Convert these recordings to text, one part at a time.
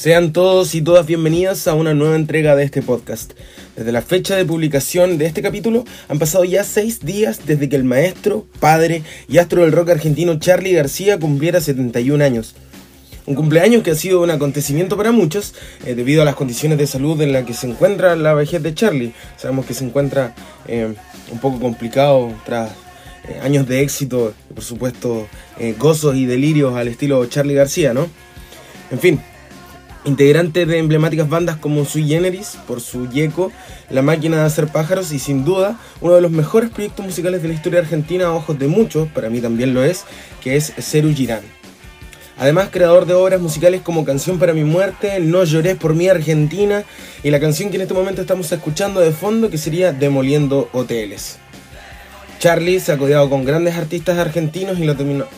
Sean todos y todas bienvenidas a una nueva entrega de este podcast. Desde la fecha de publicación de este capítulo han pasado ya seis días desde que el maestro, padre y astro del rock argentino Charlie García cumpliera 71 años. Un cumpleaños que ha sido un acontecimiento para muchos eh, debido a las condiciones de salud en las que se encuentra la vejez de Charlie. Sabemos que se encuentra eh, un poco complicado tras eh, años de éxito, por supuesto, gozos y delirios al estilo Charlie García, ¿no? En fin, integrante de emblemáticas bandas como Sui Generis, por su Yeco, La Máquina de Hacer Pájaros y sin duda uno de los mejores proyectos musicales de la historia argentina a ojos de muchos, para mí también lo es, que es Ceru Girán. Además, creador de obras musicales como Canción para mi muerte, No lloré por mi Argentina y la canción que en este momento estamos escuchando de fondo que sería Demoliendo Hoteles. Charlie se ha codeado con grandes artistas argentinos y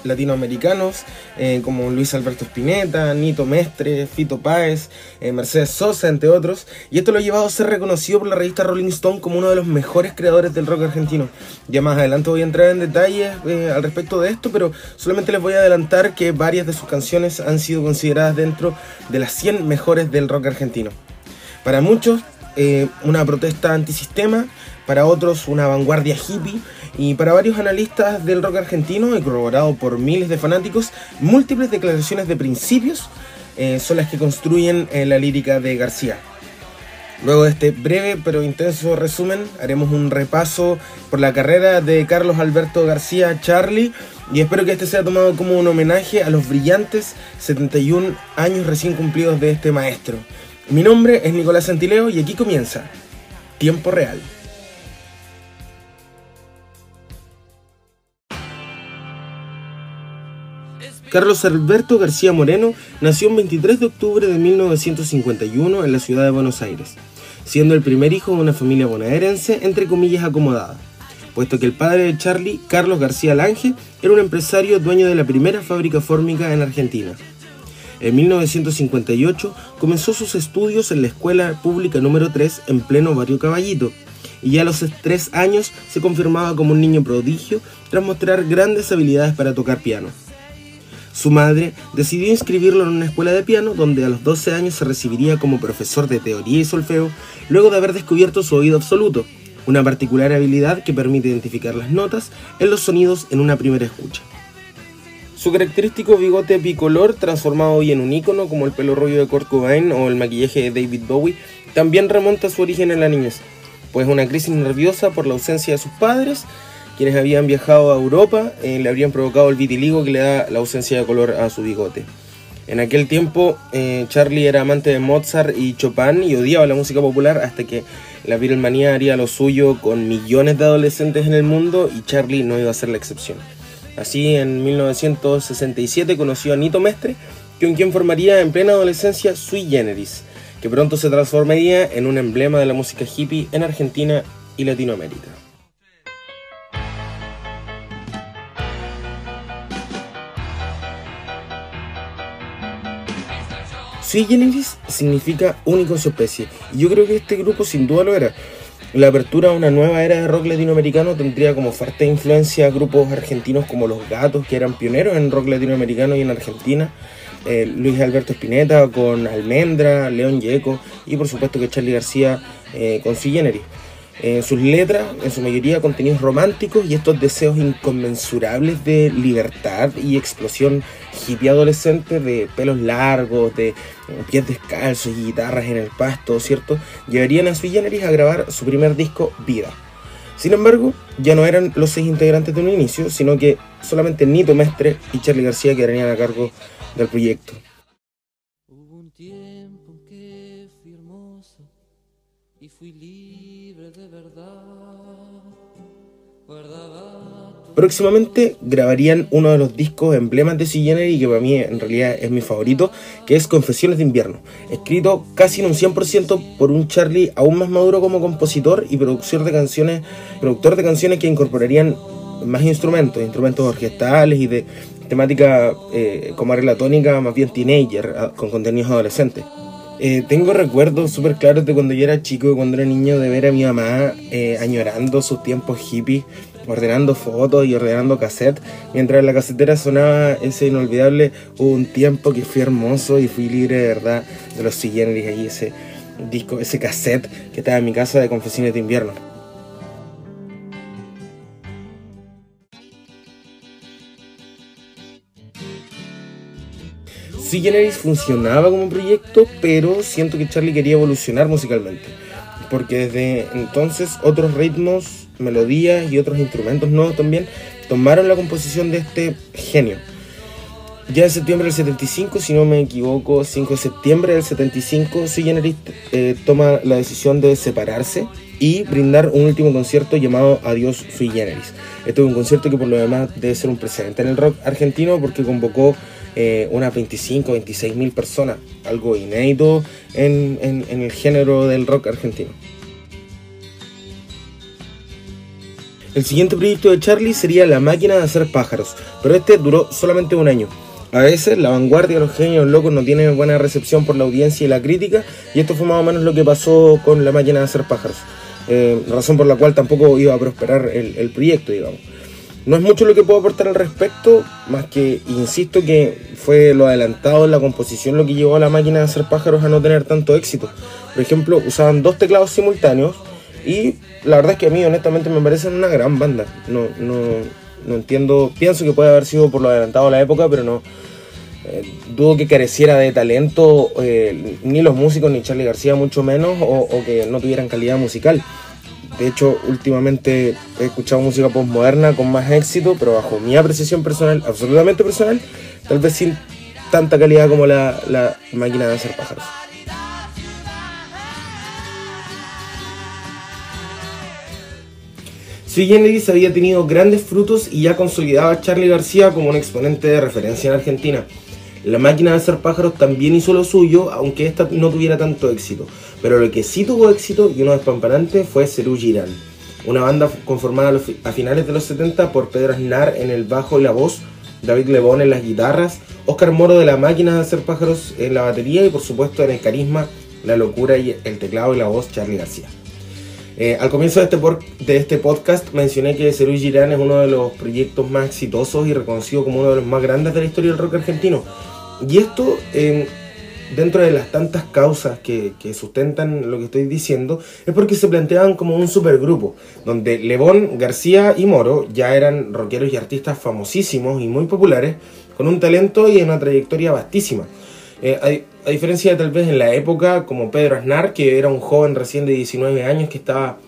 latinoamericanos eh, como Luis Alberto Spinetta, Nito Mestre, Fito Páez, eh, Mercedes Sosa, entre otros, y esto lo ha llevado a ser reconocido por la revista Rolling Stone como uno de los mejores creadores del rock argentino. Ya más adelante voy a entrar en detalles eh, al respecto de esto, pero solamente les voy a adelantar que varias de sus canciones han sido consideradas dentro de las 100 mejores del rock argentino. Para muchos, una protesta antisistema, para otros una vanguardia hippie y para varios analistas del rock argentino, y corroborado por miles de fanáticos, múltiples declaraciones de principios eh, son las que construyen eh, la lírica de García. Luego de este breve pero intenso resumen, haremos un repaso por la carrera de Carlos Alberto García Charlie y espero que este sea tomado como un homenaje a los brillantes 71 años recién cumplidos de este maestro. Mi nombre es Nicolás Santileo y aquí comienza Tiempo Real. Carlos Alberto García Moreno nació el 23 de octubre de 1951 en la ciudad de Buenos Aires, siendo el primer hijo de una familia bonaerense entre comillas acomodada, puesto que el padre de Charlie, Carlos García Lange, era un empresario dueño de la primera fábrica fórmica en Argentina. En 1958 comenzó sus estudios en la escuela pública número 3 en pleno barrio Caballito, y ya a los tres años se confirmaba como un niño prodigio tras mostrar grandes habilidades para tocar piano. Su madre decidió inscribirlo en una escuela de piano donde a los 12 años se recibiría como profesor de teoría y solfeo luego de haber descubierto su oído absoluto, una particular habilidad que permite identificar las notas en los sonidos en una primera escucha. Su característico bigote bicolor, transformado hoy en un icono como el pelo rubio de Kurt Cobain o el maquillaje de David Bowie, también remonta a su origen en la niñez, pues una crisis nerviosa por la ausencia de sus padres quienes habían viajado a Europa eh, le habrían provocado el vitiligo que le da la ausencia de color a su bigote. En aquel tiempo eh, Charlie era amante de Mozart y Chopin y odiaba la música popular hasta que la Beatlemanía haría lo suyo con millones de adolescentes en el mundo y Charlie no iba a ser la excepción. Así en 1967 conoció a Nito Mestre, con quien formaría en plena adolescencia Sui Generis, que pronto se transformaría en un emblema de la música hippie en Argentina y Latinoamérica. Sui Generis significa único en su especie, y yo creo que este grupo sin duda lo era. La apertura a una nueva era de rock latinoamericano tendría como fuerte influencia a grupos argentinos como Los Gatos, que eran pioneros en rock latinoamericano y en Argentina, eh, Luis Alberto Spinetta con Almendra, León Yeco y por supuesto que Charlie García eh, con Sui. En sus letras, en su mayoría, contenidos románticos y estos deseos inconmensurables de libertad y explosión hippie adolescente, de pelos largos, de pies descalzos y guitarras en el pasto, ¿cierto? Llevarían a Sui Generis a grabar su primer disco, Vida. Sin embargo, ya no eran los seis integrantes de un inicio, sino que solamente Nito Mestre y Charlie García quedarían a cargo del proyecto. Hubo un tiempo que fui hermoso y fui Próximamente grabarían uno de los discos emblemas de Sui y que para mí en realidad es mi favorito, que es Confesiones de Invierno, escrito casi en un 100% por un Charlie aún más maduro como compositor y productor de canciones, productor de canciones que incorporarían más instrumentos, instrumentos orquestales y de temática eh, como arregla tónica, más bien teenager, con contenidos adolescentes. Eh, tengo recuerdos súper claros de cuando yo era chico, cuando era niño, de ver a mi mamá eh, añorando sus tiempos hippies, ordenando fotos y ordenando cassette, mientras en la casetera sonaba ese inolvidable Hubo un tiempo que fui hermoso y fui libre de verdad de los siguientes ahí, ese disco, ese cassette que estaba en mi casa de Confesiones de Invierno. Sí, Generis funcionaba como proyecto, pero siento que Charlie quería evolucionar musicalmente. Porque desde entonces otros ritmos, melodías y otros instrumentos nuevos también tomaron la composición de este genio. Ya en septiembre del 75, si no me equivoco, 5 de septiembre del 75, Sui Generis eh, toma la decisión de separarse y brindar un último concierto llamado Adiós Sui Generis. Este es un concierto que por lo demás debe ser un precedente en el rock argentino porque convocó eh, unas 25, 26 mil personas, algo inédito en, en el género del rock argentino. El siguiente proyecto de Charlie sería La máquina de hacer pájaros, pero este duró solamente un año. A veces la vanguardia de los genios locos no tiene buena recepción por la audiencia y la crítica, y esto fue más o menos lo que pasó con La máquina de hacer pájaros, eh, razón por la cual tampoco iba a prosperar el, el proyecto, digamos. No es mucho lo que puedo aportar al respecto, más que insisto que fue lo adelantado en la composición lo que llevó a la máquina de hacer pájaros a no tener tanto éxito. Por ejemplo, usaban dos teclados simultáneos y la verdad es que a mí honestamente me parecen una gran banda. No, no, no entiendo, pienso que puede haber sido por lo adelantado de la época, pero no. Eh, dudo que careciera de talento eh, ni los músicos ni Charlie García mucho menos o, o que no tuvieran calidad musical. De hecho, últimamente he escuchado música postmoderna con más éxito, pero bajo mi apreciación personal, absolutamente personal, tal vez sin tanta calidad como la, la máquina de hacer pájaros. Sui Generis había tenido grandes frutos y ya consolidaba a Charlie García como un exponente de referencia en Argentina. La máquina de hacer pájaros también hizo lo suyo, aunque esta no tuviera tanto éxito. Pero lo que sí tuvo éxito y uno despampanante fue Cerú Girán, una banda conformada a finales de los 70 por Pedro Aznar en el bajo y la voz, David Lebón en las guitarras, Oscar Moro de la máquina de hacer pájaros en la batería y por supuesto en el carisma, la locura y el teclado y la voz Charlie García. Eh, al comienzo de este, de este podcast mencioné que Cerú Girán es uno de los proyectos más exitosos y reconocido como uno de los más grandes de la historia del rock argentino. Y esto, dentro de las tantas causas que, sustentan lo que estoy diciendo, es porque se planteaban como un supergrupo, donde Lebón, García y Moro ya eran rockeros y artistas famosísimos y muy populares, con un talento y una trayectoria vastísima. Eh, a, diferencia tal vez en la época, como Pedro Aznar, que era un joven recién de 19 años que estaba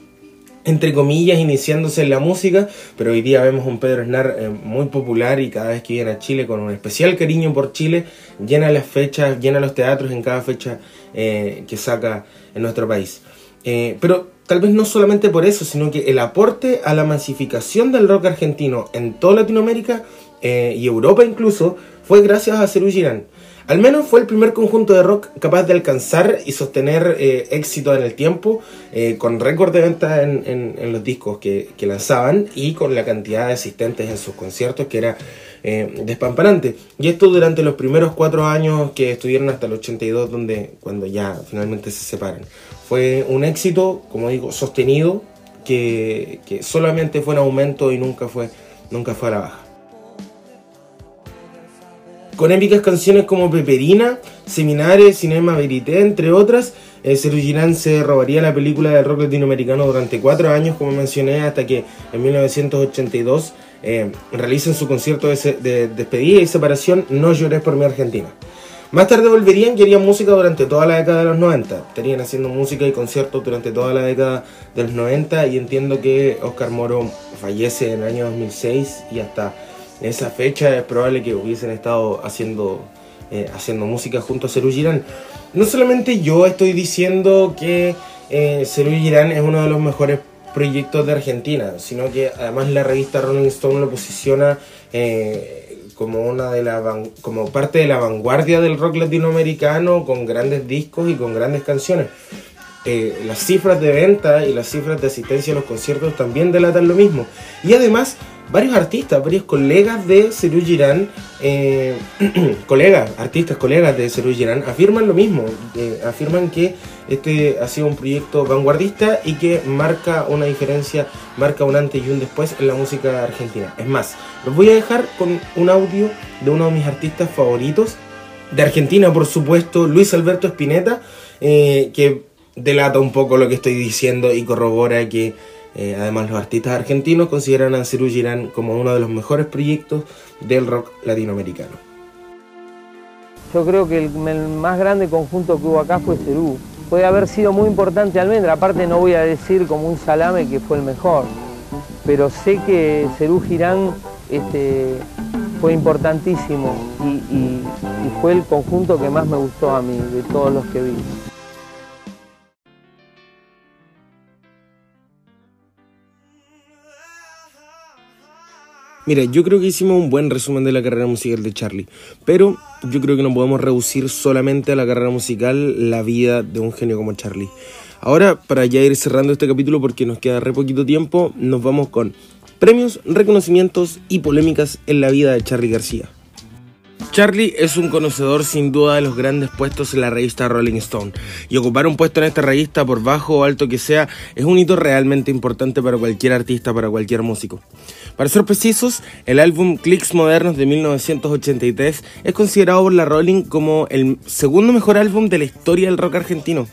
entre comillas, iniciándose en la música, pero hoy día vemos un Pedro Snar eh, muy popular y cada vez que viene a Chile con un especial cariño por Chile, llena las fechas, llena los teatros en cada fecha eh, que saca en nuestro país. Eh, pero tal vez no solamente por eso, sino que el aporte a la masificación del rock argentino en toda Latinoamérica y Europa incluso fue gracias a Cerú Girán. Al menos fue el primer conjunto de rock capaz de alcanzar y sostener eh, éxito en el tiempo, eh, con récord de venta en, los discos que, lanzaban y con la cantidad de asistentes en sus conciertos que era eh. Y esto durante los primeros cuatro años que estuvieron hasta el 82, donde, cuando ya finalmente se separan. Fue un éxito, como digo, sostenido, que, que solamente fue en aumento y nunca fue, nunca fue a la baja con épicas canciones como Peperina, Seminares, Cinema Verité, entre otras. Eh, Girán se robaría la película del rock latinoamericano durante cuatro años, como mencioné, hasta que en 1982 eh, realizan su concierto de, despedida y separación No llores por mi Argentina. Más tarde volverían y harían música durante toda la década de los 90. Estarían haciendo música y conciertos durante toda la década de los 90 y entiendo que Oscar Moro fallece en el año 2006 y hasta en esa fecha es probable que hubiesen estado haciendo, eh, haciendo música junto a Cerú Girán. No solamente yo estoy diciendo que eh, Girán es uno de los mejores proyectos de Argentina, sino que además la revista Rolling Stone lo posiciona eh, como una de la como parte de la vanguardia del rock latinoamericano con grandes discos y con grandes canciones. Eh, las cifras de venta y las cifras de asistencia a los conciertos también delatan lo mismo. Y además varios artistas, varios colegas de Serú Girán, eh, colegas, artistas, colegas de Serú Girán, afirman lo mismo, eh, afirman que este ha sido un proyecto vanguardista y que marca una diferencia, marca un antes y un después en la música argentina. Es más, los voy a dejar con un audio de uno de mis artistas favoritos, de Argentina por supuesto, Luis Alberto Spinetta, eh, que delata un poco lo que estoy diciendo y corrobora que eh, además, los artistas argentinos consideran a Cerú Girán como uno de los mejores proyectos del rock latinoamericano. Yo creo que el, más grande conjunto que hubo acá fue Cerú. Puede haber sido muy importante Almendra, aparte no voy a decir como un salame que fue el mejor, pero sé que Cerú Girán este, fue importantísimo y fue el conjunto que más me gustó a mí de todos los que vi. Mira, yo creo que hicimos un buen resumen de la carrera musical de Charlie, pero yo creo que no podemos reducir solamente a la carrera musical la vida de un genio como Charlie. Ahora, para ya ir cerrando este capítulo porque nos queda re poquito tiempo, nos vamos con premios, reconocimientos y polémicas en la vida de Charlie García. Charlie es un conocedor sin duda de los grandes puestos en la revista Rolling Stone y ocupar un puesto en esta revista por bajo o alto que sea es un hito realmente importante para cualquier artista, para cualquier músico. Para ser precisos, el álbum Clicks Modernos de 1983 es considerado por la Rolling como el segundo mejor álbum de la historia del rock argentino.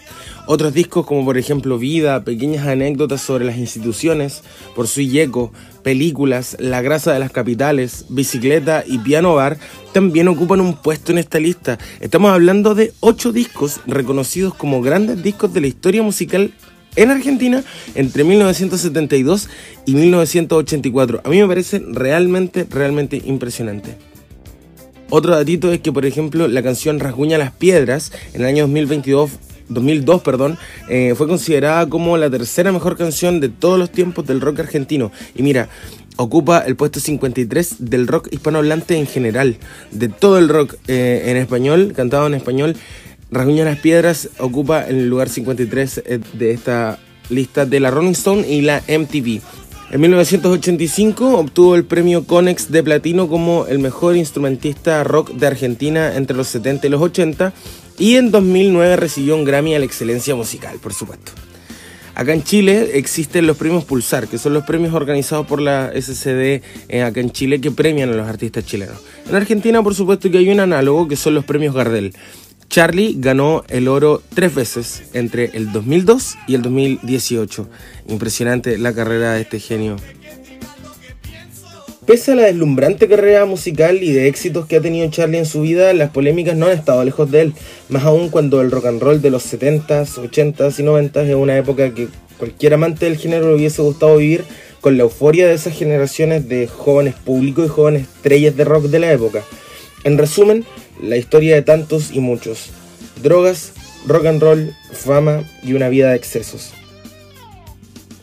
Otros discos como por ejemplo Vida, pequeñas anécdotas sobre las instituciones, Por su Yeco, películas, La grasa de las capitales, Bicicleta y Piano Bar también ocupan un puesto en esta lista. Estamos hablando de ocho discos reconocidos como grandes discos de la historia musical en Argentina entre 1972 y 1984. A mí me parece realmente, realmente impresionante. Otro datito es que, por ejemplo, la canción Rasguña las Piedras en el año 2022 2002, perdón, eh, fue considerada como la tercera mejor canción de todos los tiempos del rock argentino. Y mira, ocupa el puesto 53 del rock hispanohablante en general, de todo el rock eh, en español, cantado en español. Rasguña las Piedras ocupa el lugar 53 eh, de esta lista de la Rolling Stone y la MTV. En 1985 obtuvo el premio Conex de Platino como el mejor instrumentista rock de Argentina entre los 70 y los 80 y en 2009 recibió un Grammy a la excelencia musical, por supuesto. Acá en Chile existen los premios Pulsar, que son los premios organizados por la SCD eh, acá en Chile que premian a los artistas chilenos. En Argentina, por supuesto, que hay un análogo que son los premios Gardel. Charlie ganó el oro tres veces entre el 2002 y el 2018. Impresionante la carrera de este genio Pese a la deslumbrante carrera musical y de éxitos que ha tenido Charlie en su vida, las polémicas no han estado lejos de él, más aún cuando el rock and roll de los 70s, 80s y 90s es una época que cualquier amante del género le hubiese gustado vivir con la euforia de esas generaciones de jóvenes públicos y jóvenes estrellas de rock de la época. En resumen, la historia de tantos y muchos. Drogas, rock and roll, fama y una vida de excesos.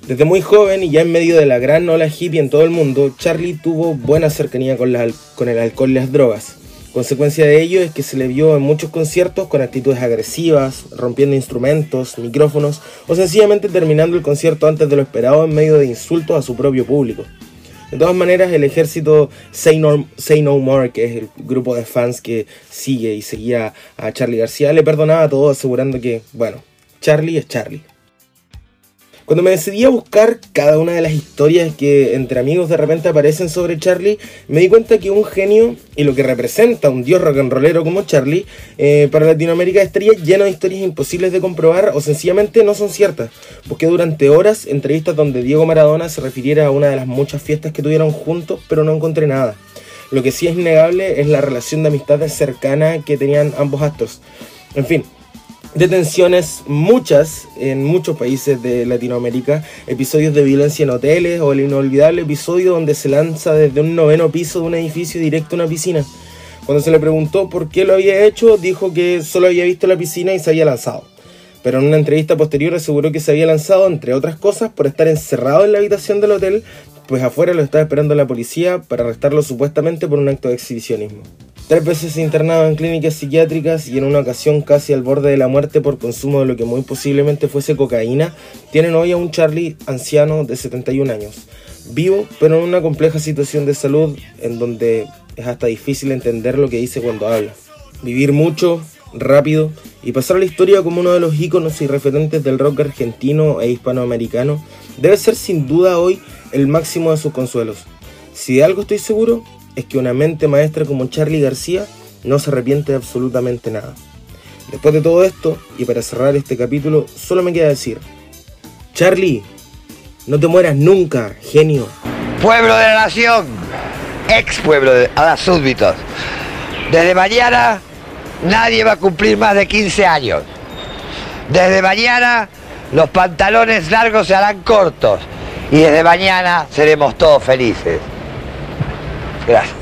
Desde muy joven y ya en medio de la gran ola hippie en todo el mundo, Charlie tuvo buena cercanía con, con el alcohol y las drogas. Consecuencia de ello es que se le vio en muchos conciertos con actitudes agresivas, rompiendo instrumentos, micrófonos o sencillamente terminando el concierto antes de lo esperado en medio de insultos a su propio público. De todas maneras, el ejército Say No, Say no More, que es el grupo de fans que sigue y seguía a Charlie García, le perdonaba todo asegurando que, bueno, Charlie es Charlie. Cuando me decidí a buscar cada una de las historias que entre amigos de repente aparecen sobre Charlie, me di cuenta que un genio y lo que representa un dios rock and rollero como Charlie, eh, para Latinoamérica estaría lleno de historias imposibles de comprobar o sencillamente no son ciertas. Busqué durante horas entrevistas donde Diego Maradona se refiriera a una de las muchas fiestas que tuvieron juntos, pero no encontré nada. Lo que sí es innegable es la relación de amistad cercana que tenían ambos actos. En fin, detenciones, muchas en muchos países de Latinoamérica, episodios de violencia en hoteles o el inolvidable episodio donde se lanza desde un noveno piso de un edificio directo a una piscina. Cuando se le preguntó por qué lo había hecho, dijo que solo había visto la piscina y se había lanzado. Pero en una entrevista posterior aseguró que se había lanzado, entre otras cosas, por estar encerrado en la habitación del hotel, pues afuera lo estaba esperando la policía para arrestarlo supuestamente por un acto de exhibicionismo. Tres veces internado en clínicas psiquiátricas y en una ocasión casi al borde de la muerte por consumo de lo que muy posiblemente fuese cocaína, tienen hoy a un Charlie anciano de 71 años, vivo pero en una compleja situación de salud en donde es hasta difícil entender lo que dice cuando habla. Vivir mucho, rápido y pasar la historia como uno de los íconos y referentes del rock argentino e hispanoamericano debe ser sin duda hoy el máximo de sus consuelos. Si de algo estoy seguro es que una mente maestra como Charlie García no se arrepiente de absolutamente nada. Después de todo esto, y para cerrar este capítulo, solo me queda decir, Charlie, no te mueras nunca, genio. Pueblo de la nación, ex pueblo de a las súbditos. Desde mañana nadie va a cumplir más de 15 años. Desde mañana los pantalones largos se harán cortos y desde mañana seremos todos felices. Gracias.